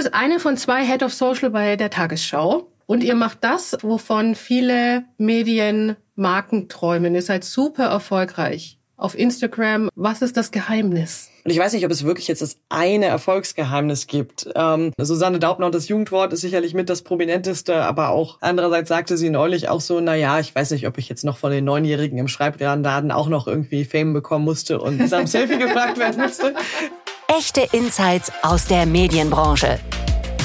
bist eine von zwei Head of Social bei der Tagesschau. Und ihr macht das, wovon viele Medien Marken träumen. Ihr seid super erfolgreich auf Instagram. Was ist das Geheimnis? Und ich weiß nicht, ob es wirklich jetzt das eine Erfolgsgeheimnis gibt. Ähm, Susanne Daubner das Jugendwort ist sicherlich mit das prominenteste, aber auch andererseits sagte sie neulich auch so, na ja, ich weiß nicht, ob ich jetzt noch von den Neunjährigen im Schreibladen auch noch irgendwie Fame bekommen musste und nach Selfie gefragt werden musste. Echte Insights aus der Medienbranche.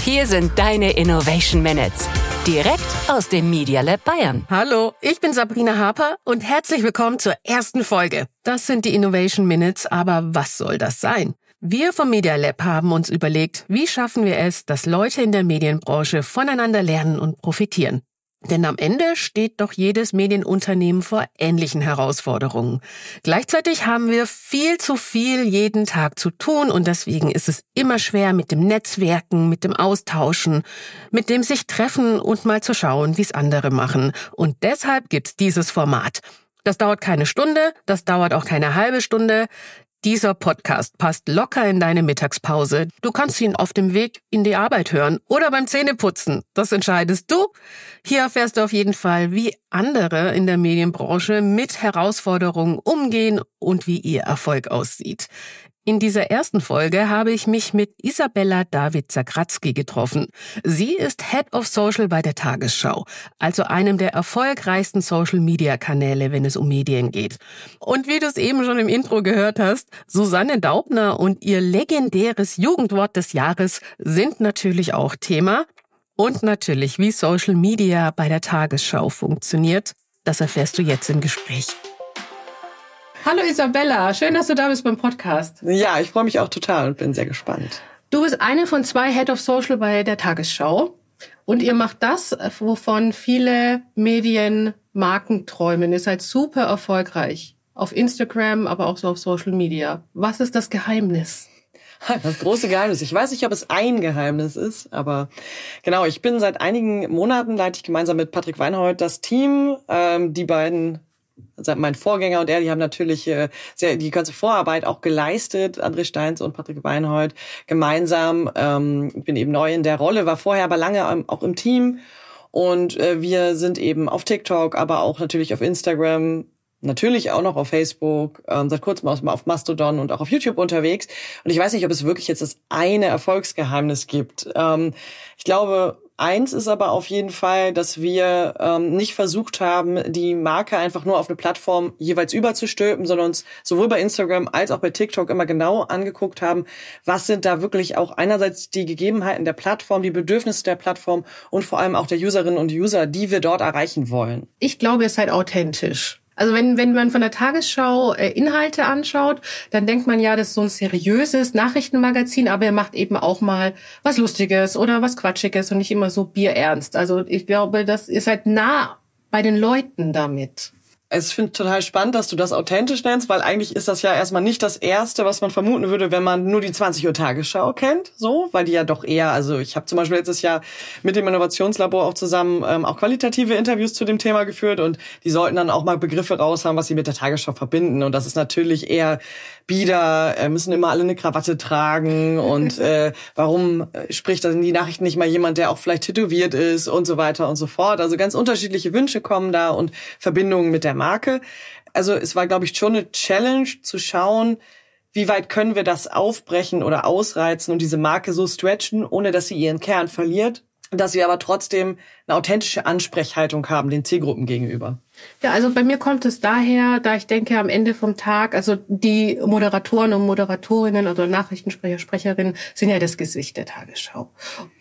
Hier sind deine Innovation Minutes. Direkt aus dem Media Lab Bayern. Hallo, ich bin Sabrina Harper und herzlich willkommen zur ersten Folge. Das sind die Innovation Minutes, aber was soll das sein? Wir vom Media Lab haben uns überlegt, wie schaffen wir es, dass Leute in der Medienbranche voneinander lernen und profitieren. Denn am Ende steht doch jedes Medienunternehmen vor ähnlichen Herausforderungen. Gleichzeitig haben wir viel zu viel jeden Tag zu tun und deswegen ist es immer schwer mit dem Netzwerken, mit dem Austauschen, mit dem sich treffen und mal zu schauen, wie es andere machen. Und deshalb gibt's dieses Format. Das dauert keine Stunde, das dauert auch keine halbe Stunde. Dieser Podcast passt locker in deine Mittagspause. Du kannst ihn auf dem Weg in die Arbeit hören oder beim Zähneputzen. Das entscheidest du. Hier erfährst du auf jeden Fall, wie andere in der Medienbranche mit Herausforderungen umgehen und wie ihr Erfolg aussieht. In dieser ersten Folge habe ich mich mit Isabella David Zakratzki getroffen. Sie ist Head of Social bei der Tagesschau, also einem der erfolgreichsten Social-Media-Kanäle, wenn es um Medien geht. Und wie du es eben schon im Intro gehört hast, Susanne Daubner und ihr legendäres Jugendwort des Jahres sind natürlich auch Thema. Und natürlich, wie Social Media bei der Tagesschau funktioniert, das erfährst du jetzt im Gespräch. Hallo Isabella, schön, dass du da bist beim Podcast. Ja, ich freue mich auch total und bin sehr gespannt. Du bist eine von zwei Head of Social bei der Tagesschau und ihr macht das, wovon viele Medien Marken träumen. Ihr seid super erfolgreich auf Instagram, aber auch so auf Social Media. Was ist das Geheimnis? Das große Geheimnis. Ich weiß nicht, ob es ein Geheimnis ist, aber genau, ich bin seit einigen Monaten, leite ich gemeinsam mit Patrick Weinhold das Team. Ähm, die beiden also mein Vorgänger und er, die haben natürlich äh, sehr, die ganze Vorarbeit auch geleistet, André Steins und Patrick Weinhold gemeinsam. Ähm, bin eben neu in der Rolle, war vorher aber lange auch im Team. Und äh, wir sind eben auf TikTok, aber auch natürlich auf Instagram, natürlich auch noch auf Facebook, ähm, seit kurzem auch mal auf Mastodon und auch auf YouTube unterwegs. Und ich weiß nicht, ob es wirklich jetzt das eine Erfolgsgeheimnis gibt. Ähm, ich glaube, Eins ist aber auf jeden Fall, dass wir ähm, nicht versucht haben, die Marke einfach nur auf eine Plattform jeweils überzustülpen, sondern uns sowohl bei Instagram als auch bei TikTok immer genau angeguckt haben, was sind da wirklich auch einerseits die Gegebenheiten der Plattform, die Bedürfnisse der Plattform und vor allem auch der Userinnen und User, die wir dort erreichen wollen. Ich glaube, es seid authentisch. Also wenn, wenn man von der Tagesschau äh, Inhalte anschaut, dann denkt man ja, das ist so ein seriöses Nachrichtenmagazin, aber er macht eben auch mal was Lustiges oder was Quatschiges und nicht immer so bierernst. Also ich glaube, das ist halt nah bei den Leuten damit. Ich finde total spannend, dass du das authentisch nennst, weil eigentlich ist das ja erstmal nicht das Erste, was man vermuten würde, wenn man nur die 20 Uhr Tagesschau kennt, so, weil die ja doch eher, also ich habe zum Beispiel letztes Jahr mit dem Innovationslabor auch zusammen ähm, auch qualitative Interviews zu dem Thema geführt und die sollten dann auch mal Begriffe raus haben, was sie mit der Tagesschau verbinden und das ist natürlich eher bieder, äh, müssen immer alle eine Krawatte tragen und äh, warum äh, spricht dann die Nachrichten nicht mal jemand, der auch vielleicht tätowiert ist und so weiter und so fort. Also ganz unterschiedliche Wünsche kommen da und Verbindungen mit der Marke. Also es war, glaube ich, schon eine Challenge zu schauen, wie weit können wir das aufbrechen oder ausreizen und diese Marke so stretchen, ohne dass sie ihren Kern verliert, dass wir aber trotzdem eine authentische Ansprechhaltung haben den Zielgruppen gegenüber. Ja, also bei mir kommt es daher, da ich denke, am Ende vom Tag, also die Moderatoren und Moderatorinnen oder Nachrichtensprecher, Sprecherinnen sind ja das Gesicht der Tagesschau.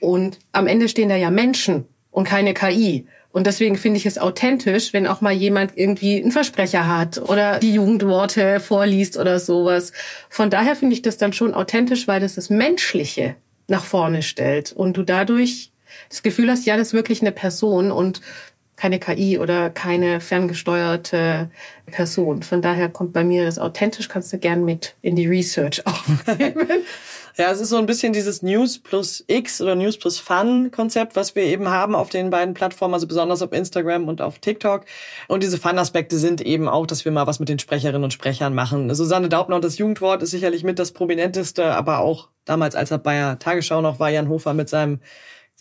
Und am Ende stehen da ja Menschen und keine KI. Und deswegen finde ich es authentisch, wenn auch mal jemand irgendwie einen Versprecher hat oder die Jugendworte vorliest oder sowas. Von daher finde ich das dann schon authentisch, weil das das Menschliche nach vorne stellt und du dadurch das Gefühl hast, ja, das ist wirklich eine Person und keine KI oder keine ferngesteuerte Person. Von daher kommt bei mir das authentisch, kannst du gern mit in die Research aufnehmen. Ja, es ist so ein bisschen dieses News plus X oder News plus Fun Konzept, was wir eben haben auf den beiden Plattformen, also besonders auf Instagram und auf TikTok. Und diese Fun-Aspekte sind eben auch, dass wir mal was mit den Sprecherinnen und Sprechern machen. Susanne Daubner und das Jugendwort ist sicherlich mit das prominenteste, aber auch damals, als er bei der Tagesschau noch war, Jan Hofer mit seinem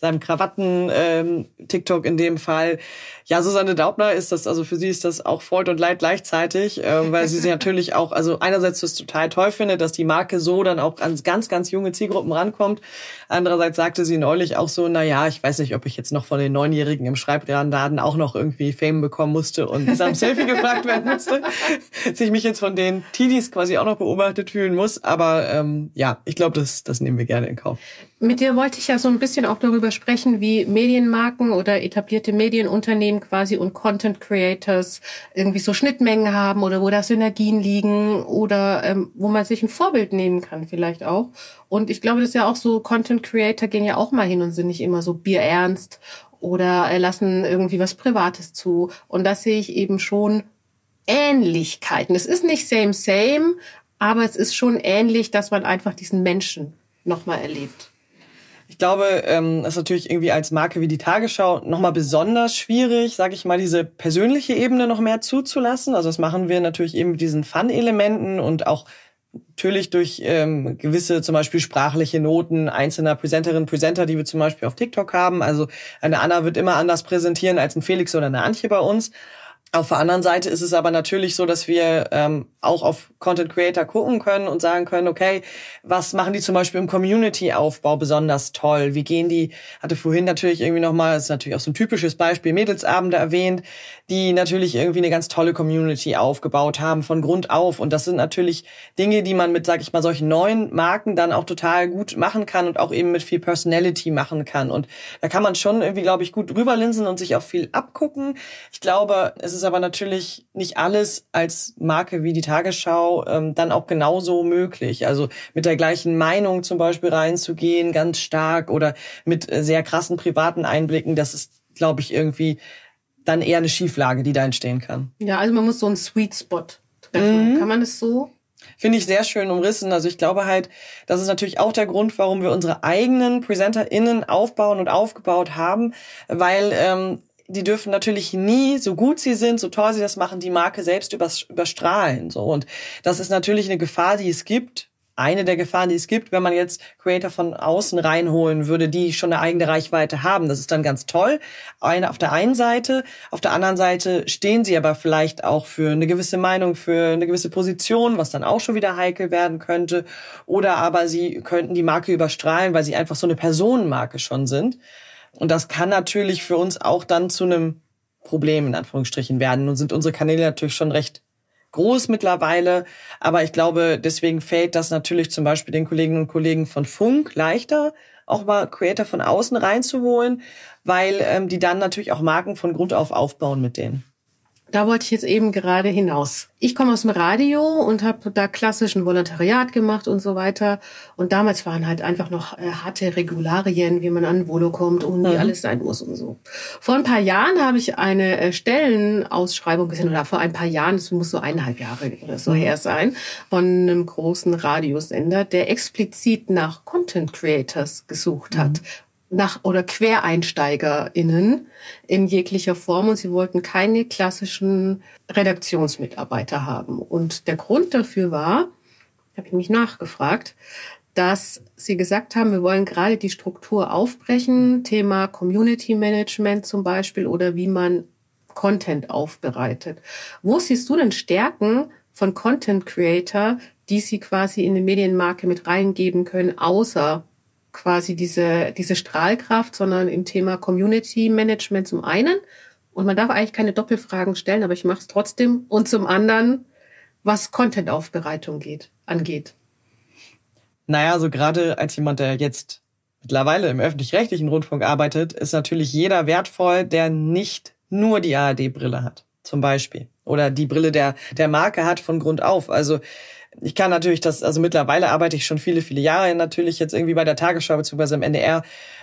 seinem Krawatten-TikTok ähm, in dem Fall. Ja, Susanne Daubner ist das, also für sie ist das auch Freud und Leid gleichzeitig, ähm, weil sie sie natürlich auch, also einerseits das total toll findet, dass die Marke so dann auch an ganz, ganz junge Zielgruppen rankommt. Andererseits sagte sie neulich auch so, na ja, ich weiß nicht, ob ich jetzt noch von den Neunjährigen im Schreibladen auch noch irgendwie Fame bekommen musste und am Selfie gefragt werden musste, dass ich mich jetzt von den Teenies quasi auch noch beobachtet fühlen muss. Aber ähm, ja, ich glaube, das, das nehmen wir gerne in Kauf. Mit dir wollte ich ja so ein bisschen auch darüber sprechen, wie Medienmarken oder etablierte Medienunternehmen quasi und Content Creators irgendwie so Schnittmengen haben oder wo da Synergien liegen oder ähm, wo man sich ein Vorbild nehmen kann vielleicht auch. Und ich glaube, das ist ja auch so, Content Creator gehen ja auch mal hin und sind nicht immer so bierernst oder lassen irgendwie was Privates zu. Und das sehe ich eben schon Ähnlichkeiten. Es ist nicht same, same, aber es ist schon ähnlich, dass man einfach diesen Menschen nochmal erlebt. Ich glaube, ähm, ist natürlich irgendwie als Marke wie die Tagesschau nochmal besonders schwierig, sage ich mal, diese persönliche Ebene noch mehr zuzulassen. Also das machen wir natürlich eben mit diesen Fun-Elementen und auch natürlich durch ähm, gewisse zum Beispiel sprachliche Noten einzelner Presenterinnen, Presenter, die wir zum Beispiel auf TikTok haben. Also eine Anna wird immer anders präsentieren als ein Felix oder eine Antje bei uns. Auf der anderen Seite ist es aber natürlich so, dass wir ähm, auch auf Content Creator gucken können und sagen können, okay, was machen die zum Beispiel im Community-Aufbau besonders toll? Wie gehen die, hatte vorhin natürlich irgendwie nochmal, ist natürlich auch so ein typisches Beispiel, Mädelsabende erwähnt, die natürlich irgendwie eine ganz tolle Community aufgebaut haben von Grund auf. Und das sind natürlich Dinge, die man mit, sag ich mal, solchen neuen Marken dann auch total gut machen kann und auch eben mit viel Personality machen kann. Und da kann man schon irgendwie, glaube ich, gut rüberlinsen und sich auch viel abgucken. Ich glaube, es ist ist aber natürlich nicht alles als Marke wie die Tagesschau ähm, dann auch genauso möglich. Also mit der gleichen Meinung zum Beispiel reinzugehen, ganz stark oder mit äh, sehr krassen privaten Einblicken, das ist, glaube ich, irgendwie dann eher eine Schieflage, die da entstehen kann. Ja, also man muss so einen Sweet Spot treffen. Mhm. Kann man das so? Finde ich sehr schön umrissen. Also ich glaube halt, das ist natürlich auch der Grund, warum wir unsere eigenen PresenterInnen aufbauen und aufgebaut haben, weil ähm, die dürfen natürlich nie, so gut sie sind, so toll sie das machen, die Marke selbst überstrahlen. So und das ist natürlich eine Gefahr, die es gibt. Eine der Gefahren, die es gibt, wenn man jetzt Creator von außen reinholen würde, die schon eine eigene Reichweite haben. Das ist dann ganz toll. Eine auf der einen Seite, auf der anderen Seite stehen sie aber vielleicht auch für eine gewisse Meinung, für eine gewisse Position, was dann auch schon wieder heikel werden könnte. Oder aber sie könnten die Marke überstrahlen, weil sie einfach so eine Personenmarke schon sind. Und das kann natürlich für uns auch dann zu einem Problem in Anführungsstrichen werden. Nun sind unsere Kanäle natürlich schon recht groß mittlerweile, aber ich glaube, deswegen fällt das natürlich zum Beispiel den Kolleginnen und Kollegen von Funk leichter, auch mal Creator von außen reinzuholen, weil ähm, die dann natürlich auch Marken von Grund auf aufbauen mit denen. Da wollte ich jetzt eben gerade hinaus. Ich komme aus dem Radio und habe da klassischen Volontariat gemacht und so weiter. Und damals waren halt einfach noch äh, harte Regularien, wie man an Volo kommt und wie mhm. alles sein muss und so. Vor ein paar Jahren habe ich eine äh, Stellenausschreibung gesehen, oder vor ein paar Jahren, das muss so eineinhalb Jahre oder so mhm. her sein, von einem großen Radiosender, der explizit nach Content Creators gesucht hat. Nach oder QuereinsteigerInnen in jeglicher Form und sie wollten keine klassischen Redaktionsmitarbeiter haben. Und der Grund dafür war, habe ich mich nachgefragt, dass sie gesagt haben, wir wollen gerade die Struktur aufbrechen, Thema Community Management zum Beispiel oder wie man Content aufbereitet. Wo siehst du denn Stärken von Content Creator, die sie quasi in die Medienmarke mit reingeben können, außer quasi diese, diese Strahlkraft, sondern im Thema Community Management zum einen. Und man darf eigentlich keine Doppelfragen stellen, aber ich mache es trotzdem. Und zum anderen, was Content-Aufbereitung geht, angeht. Naja, so gerade als jemand, der jetzt mittlerweile im öffentlich-rechtlichen Rundfunk arbeitet, ist natürlich jeder wertvoll, der nicht nur die ARD-Brille hat, zum Beispiel. Oder die Brille der, der Marke hat von Grund auf. Also ich kann natürlich das, also mittlerweile arbeite ich schon viele, viele Jahre natürlich jetzt irgendwie bei der Tagesschau bzw. im NDR.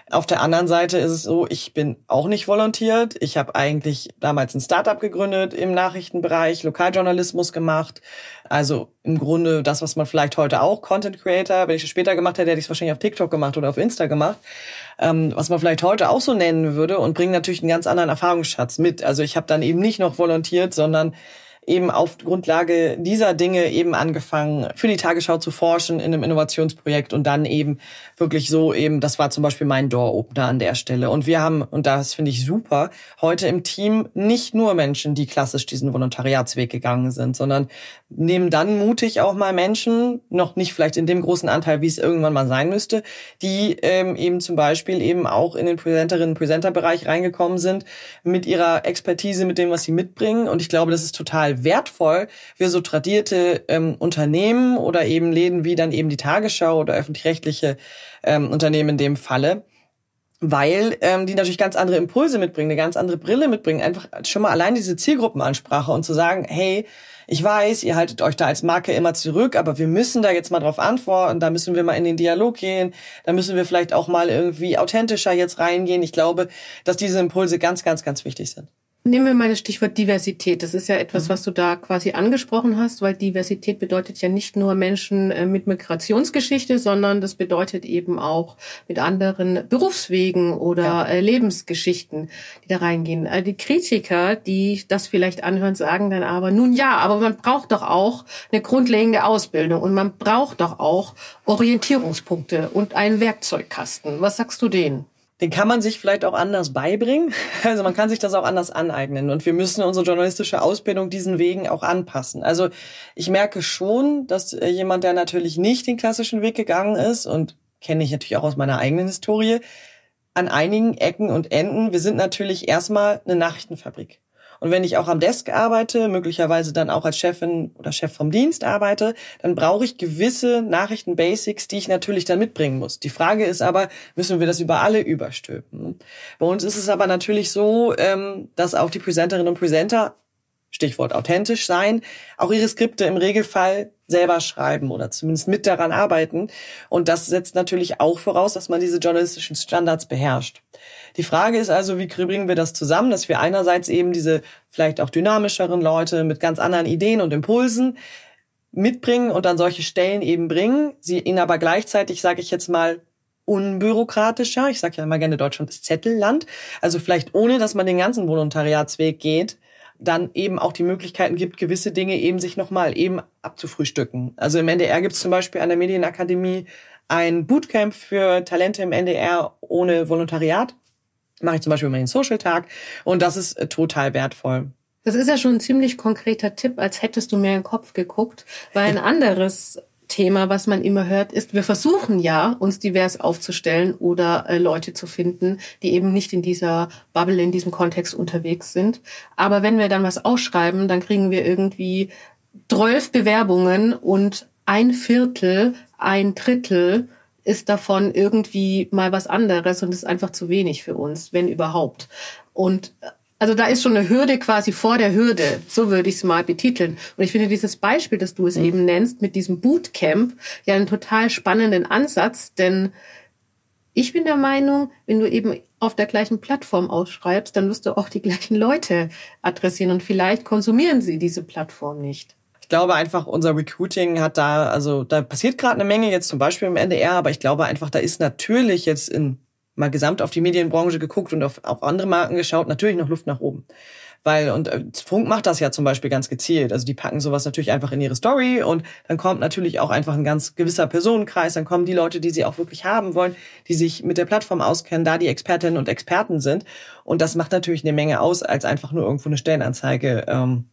Auf der anderen Seite ist es so, ich bin auch nicht volontiert. Ich habe eigentlich damals ein Startup gegründet im Nachrichtenbereich, Lokaljournalismus gemacht. Also im Grunde das, was man vielleicht heute auch Content Creator, wenn ich es später gemacht hätte, hätte ich es wahrscheinlich auf TikTok gemacht oder auf Insta gemacht, ähm, was man vielleicht heute auch so nennen würde und bringt natürlich einen ganz anderen Erfahrungsschatz mit. Also ich habe dann eben nicht noch volontiert, sondern eben auf Grundlage dieser Dinge eben angefangen, für die Tagesschau zu forschen in einem Innovationsprojekt und dann eben wirklich so eben, das war zum Beispiel mein Door-Opener an der Stelle. Und wir haben, und das finde ich super, heute im Team nicht nur Menschen, die klassisch diesen Volontariatsweg gegangen sind, sondern nehmen dann mutig auch mal Menschen, noch nicht vielleicht in dem großen Anteil, wie es irgendwann mal sein müsste, die ähm, eben zum Beispiel eben auch in den Präsenterinnen- Präsenterbereich reingekommen sind mit ihrer Expertise, mit dem, was sie mitbringen. Und ich glaube, das ist total total wertvoll für so tradierte ähm, Unternehmen oder eben Läden wie dann eben die Tagesschau oder öffentlich-rechtliche ähm, Unternehmen in dem Falle weil ähm, die natürlich ganz andere Impulse mitbringen, eine ganz andere Brille mitbringen. Einfach schon mal allein diese Zielgruppenansprache und zu sagen, hey, ich weiß, ihr haltet euch da als Marke immer zurück, aber wir müssen da jetzt mal drauf antworten, da müssen wir mal in den Dialog gehen, da müssen wir vielleicht auch mal irgendwie authentischer jetzt reingehen. Ich glaube, dass diese Impulse ganz, ganz, ganz wichtig sind. Nehmen wir mal das Stichwort Diversität. Das ist ja etwas, mhm. was du da quasi angesprochen hast, weil Diversität bedeutet ja nicht nur Menschen äh, mit Migrationsgeschichte, sondern das bedeutet eben auch mit anderen Berufswegen oder ja. Äh, Lebensgeschichten, die da reingehen. Äh, die Kritiker, die das vielleicht anhören, sagen dann aber, nun ja, aber man braucht doch auch eine grundlegende Ausbildung und man braucht doch auch Orientierungspunkte und einen Werkzeugkasten. Was sagst du denen? Den kann man sich vielleicht auch anders beibringen. Also man kann sich das auch anders aneignen. Und wir müssen unsere journalistische Ausbildung diesen Wegen auch anpassen. Also ich merke schon, dass äh, jemand, der natürlich nicht den klassischen Weg gegangen ist und kenne ich natürlich auch aus meiner eigenen Historie, an einigen Ecken und Enden, wir sind natürlich erstmal eine Nachrichtenfabrik. Und wenn ich auch am Desk arbeite, möglicherweise dann auch als Chefin oder Chef vom Dienst arbeite, dann brauche ich gewisse Nachrichten-Basics, die ich natürlich dann mitbringen muss. Die Frage ist aber, müssen wir das über alle überstülpen? Bei uns ist es aber natürlich so, ähm, dass auch die Presenterinnen und Presenter Stichwort authentisch sein, auch ihre Skripte im Regelfall selber schreiben oder zumindest mit daran arbeiten. Und das setzt natürlich auch voraus, dass man diese journalistischen Standards beherrscht. Die Frage ist also, wie bringen wir das zusammen, dass wir einerseits eben diese vielleicht auch dynamischeren Leute mit ganz anderen Ideen und Impulsen mitbringen und an solche Stellen eben bringen, sie ihnen aber gleichzeitig, sage ich jetzt mal, unbürokratischer, ich sage ja immer gerne, Deutschland ist Zettelland, also vielleicht ohne, dass man den ganzen Volontariatsweg geht, dann eben auch die Möglichkeiten gibt, gewisse Dinge eben sich nochmal eben abzufrühstücken. Also im NDR gibt es zum Beispiel an der Medienakademie ein Bootcamp für Talente im NDR ohne Volontariat. Mache ich zum Beispiel immer den Social-Tag und das ist äh, total wertvoll. Das ist ja schon ein ziemlich konkreter Tipp, als hättest du mir in den Kopf geguckt, weil ein anderes Thema, was man immer hört, ist, wir versuchen ja, uns divers aufzustellen oder äh, Leute zu finden, die eben nicht in dieser Bubble, in diesem Kontext unterwegs sind. Aber wenn wir dann was ausschreiben, dann kriegen wir irgendwie zwölf Bewerbungen und ein Viertel, ein Drittel ist davon irgendwie mal was anderes und ist einfach zu wenig für uns, wenn überhaupt. Und also da ist schon eine Hürde quasi vor der Hürde. So würde ich es mal betiteln. Und ich finde dieses Beispiel, das du es mhm. eben nennst, mit diesem Bootcamp, ja einen total spannenden Ansatz, denn ich bin der Meinung, wenn du eben auf der gleichen Plattform ausschreibst, dann wirst du auch die gleichen Leute adressieren und vielleicht konsumieren sie diese Plattform nicht. Ich glaube einfach, unser Recruiting hat da, also da passiert gerade eine Menge jetzt zum Beispiel im NDR, aber ich glaube einfach, da ist natürlich jetzt in mal gesamt auf die Medienbranche geguckt und auf, auf andere Marken geschaut, natürlich noch Luft nach oben. Weil, und äh, Funk macht das ja zum Beispiel ganz gezielt. Also die packen sowas natürlich einfach in ihre Story und dann kommt natürlich auch einfach ein ganz gewisser Personenkreis, dann kommen die Leute, die sie auch wirklich haben wollen, die sich mit der Plattform auskennen, da die Expertinnen und Experten sind. Und das macht natürlich eine Menge aus, als einfach nur irgendwo eine Stellenanzeige ähm,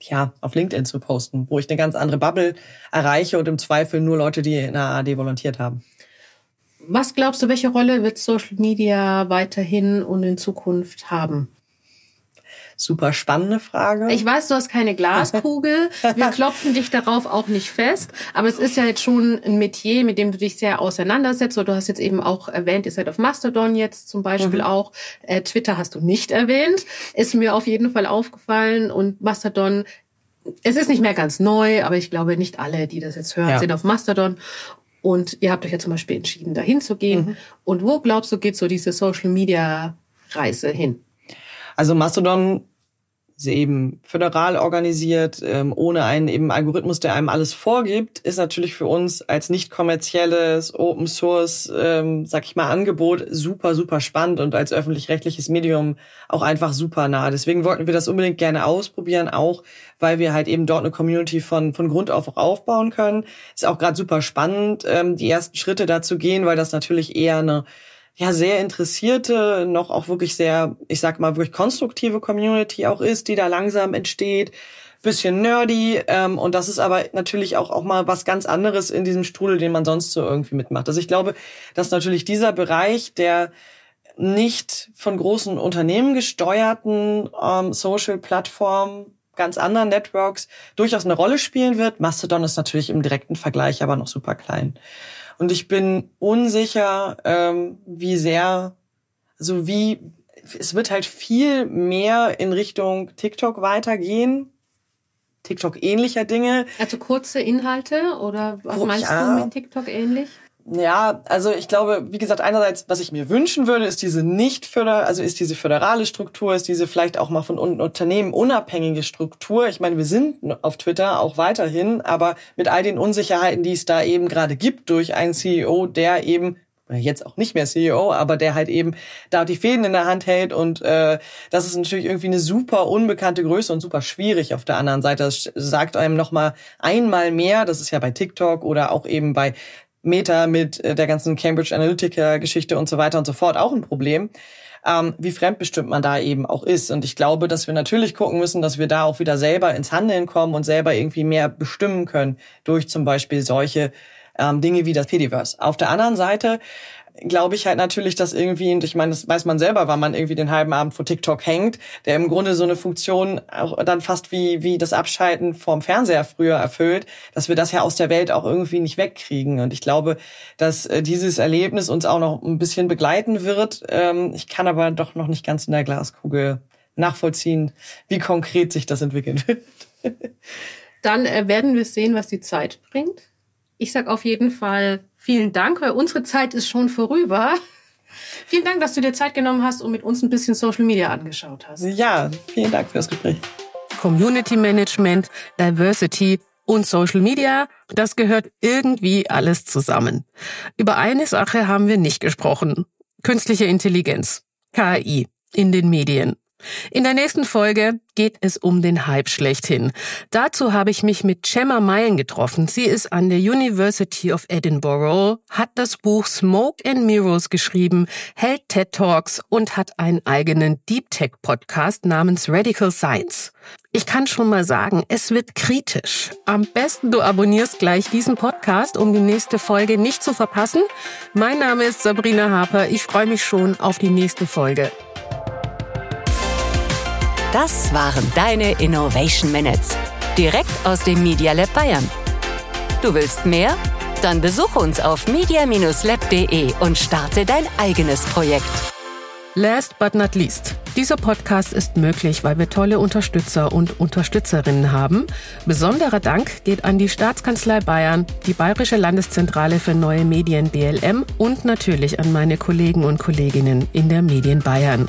ja, auf LinkedIn zu posten, wo ich eine ganz andere Bubble erreiche und im Zweifel nur Leute, die in der AD volontiert haben. Was glaubst du, welche Rolle wird Social Media weiterhin und in Zukunft haben? Super spannende Frage. Ich weiß, du hast keine Glaskugel. Wir klopfen dich darauf auch nicht fest. Aber es ist ja jetzt schon ein Metier, mit dem du dich sehr auseinandersetzt. du hast jetzt eben auch erwähnt, ihr seid auf Mastodon jetzt zum Beispiel mhm. auch. Äh, Twitter hast du nicht erwähnt. Ist mir auf jeden Fall aufgefallen. Und Mastodon es ist nicht mehr ganz neu, aber ich glaube, nicht alle, die das jetzt hören, ja. sind auf Mastodon. Und ihr habt euch ja zum Beispiel entschieden, dahin zu gehen. Mhm. Und wo glaubst du, geht so diese Social Media Reise hin? Also Mastodon eben föderal organisiert, ähm, ohne einen eben Algorithmus, der einem alles vorgibt, ist natürlich für uns als nicht kommerzielles Open Source, ähm, sag ich mal, Angebot super, super spannend und als öffentlich-rechtliches Medium auch einfach super nah. Deswegen wollten wir das unbedingt gerne ausprobieren, auch weil wir halt eben dort eine Community von, von Grund auf auch aufbauen können. Ist auch gerade super spannend, ähm, die ersten Schritte dazu gehen, weil das natürlich eher eine ja sehr interessierte, noch auch wirklich sehr, ich sag mal, wirklich konstruktive Community auch ist, die da langsam entsteht. Bisschen nerdy, ähm, und das ist aber natürlich auch, auch mal was ganz anderes in diesem Strudel, den man sonst so irgendwie mitmacht. Also ich glaube, dass natürlich dieser Bereich der nicht von großen Unternehmen gesteuerten ähm, Social-Plattformen ganz anderen Networks durchaus eine Rolle spielen wird. Mastodon ist natürlich im direkten Vergleich aber noch super klein. Und ich bin unsicher, ähm, wie sehr, also wie, es wird halt viel mehr in Richtung TikTok weitergehen. TikTok ähnlicher Dinge. Also kurze Inhalte oder was meinst ja. du mit TikTok ähnlich? Ja, also ich glaube, wie gesagt, einerseits, was ich mir wünschen würde, ist diese nicht föder, also ist diese föderale Struktur, ist diese vielleicht auch mal von Unternehmen unabhängige Struktur. Ich meine, wir sind auf Twitter auch weiterhin, aber mit all den Unsicherheiten, die es da eben gerade gibt durch einen CEO, der eben jetzt auch nicht mehr CEO, aber der halt eben da die Fäden in der Hand hält und äh, das ist natürlich irgendwie eine super unbekannte Größe und super schwierig auf der anderen Seite. Das sagt einem noch mal einmal mehr, das ist ja bei TikTok oder auch eben bei Meta mit äh, der ganzen Cambridge Analytica-Geschichte und so weiter und so fort auch ein Problem, ähm, wie fremdbestimmt man da eben auch ist. Und ich glaube, dass wir natürlich gucken müssen, dass wir da auch wieder selber ins Handeln kommen und selber irgendwie mehr bestimmen können durch zum Beispiel solche ähm, Dinge wie das Pediverse. Auf der anderen Seite glaube ich halt natürlich, dass irgendwie, und ich meine, das weiß man selber, weil man irgendwie den halben Abend vor TikTok hängt, der im Grunde so eine Funktion auch dann fast wie, wie das Abschalten vom Fernseher früher erfüllt, dass wir das ja aus der Welt auch irgendwie nicht wegkriegen. Und ich glaube, dass äh, dieses Erlebnis uns auch noch ein bisschen begleiten wird. Ähm, ich kann aber doch noch nicht ganz in der Glaskugel nachvollziehen, wie konkret sich das entwickeln wird. Dann äh, werden wir sehen, was die Zeit bringt. Ich sag auf jeden Fall Vielen Dank, weil unsere Zeit ist schon vorüber. Vielen Dank, dass du dir Zeit genommen hast und mit uns ein bisschen Social Media angeschaut hast. Ja, vielen Dank für das Gespräch. Community Management, Diversity und Social Media, das gehört irgendwie alles zusammen. Über eine Sache haben wir nicht gesprochen. Künstliche Intelligenz, KI in den Medien. In der nächsten Folge geht es um den Hype schlechthin. Dazu habe ich mich mit Gemma Meilen getroffen. Sie ist an der University of Edinburgh, hat das Buch Smoke and Mirrors geschrieben, hält TED Talks und hat einen eigenen Deep Tech Podcast namens Radical Science. Ich kann schon mal sagen, es wird kritisch. Am besten du abonnierst gleich diesen Podcast, um die nächste Folge nicht zu verpassen. Mein Name ist Sabrina Harper. Ich freue mich schon auf die nächste Folge. Das waren deine Innovation Minutes. Direkt aus dem Media Lab Bayern. Du willst mehr? Dann besuche uns auf media-lab.de und starte dein eigenes Projekt. Last but not least. Dieser Podcast ist möglich, weil wir tolle Unterstützer und Unterstützerinnen haben. Besonderer Dank geht an die Staatskanzlei Bayern, die Bayerische Landeszentrale für neue Medien BLM und natürlich an meine Kollegen und Kolleginnen in der Medien Bayern.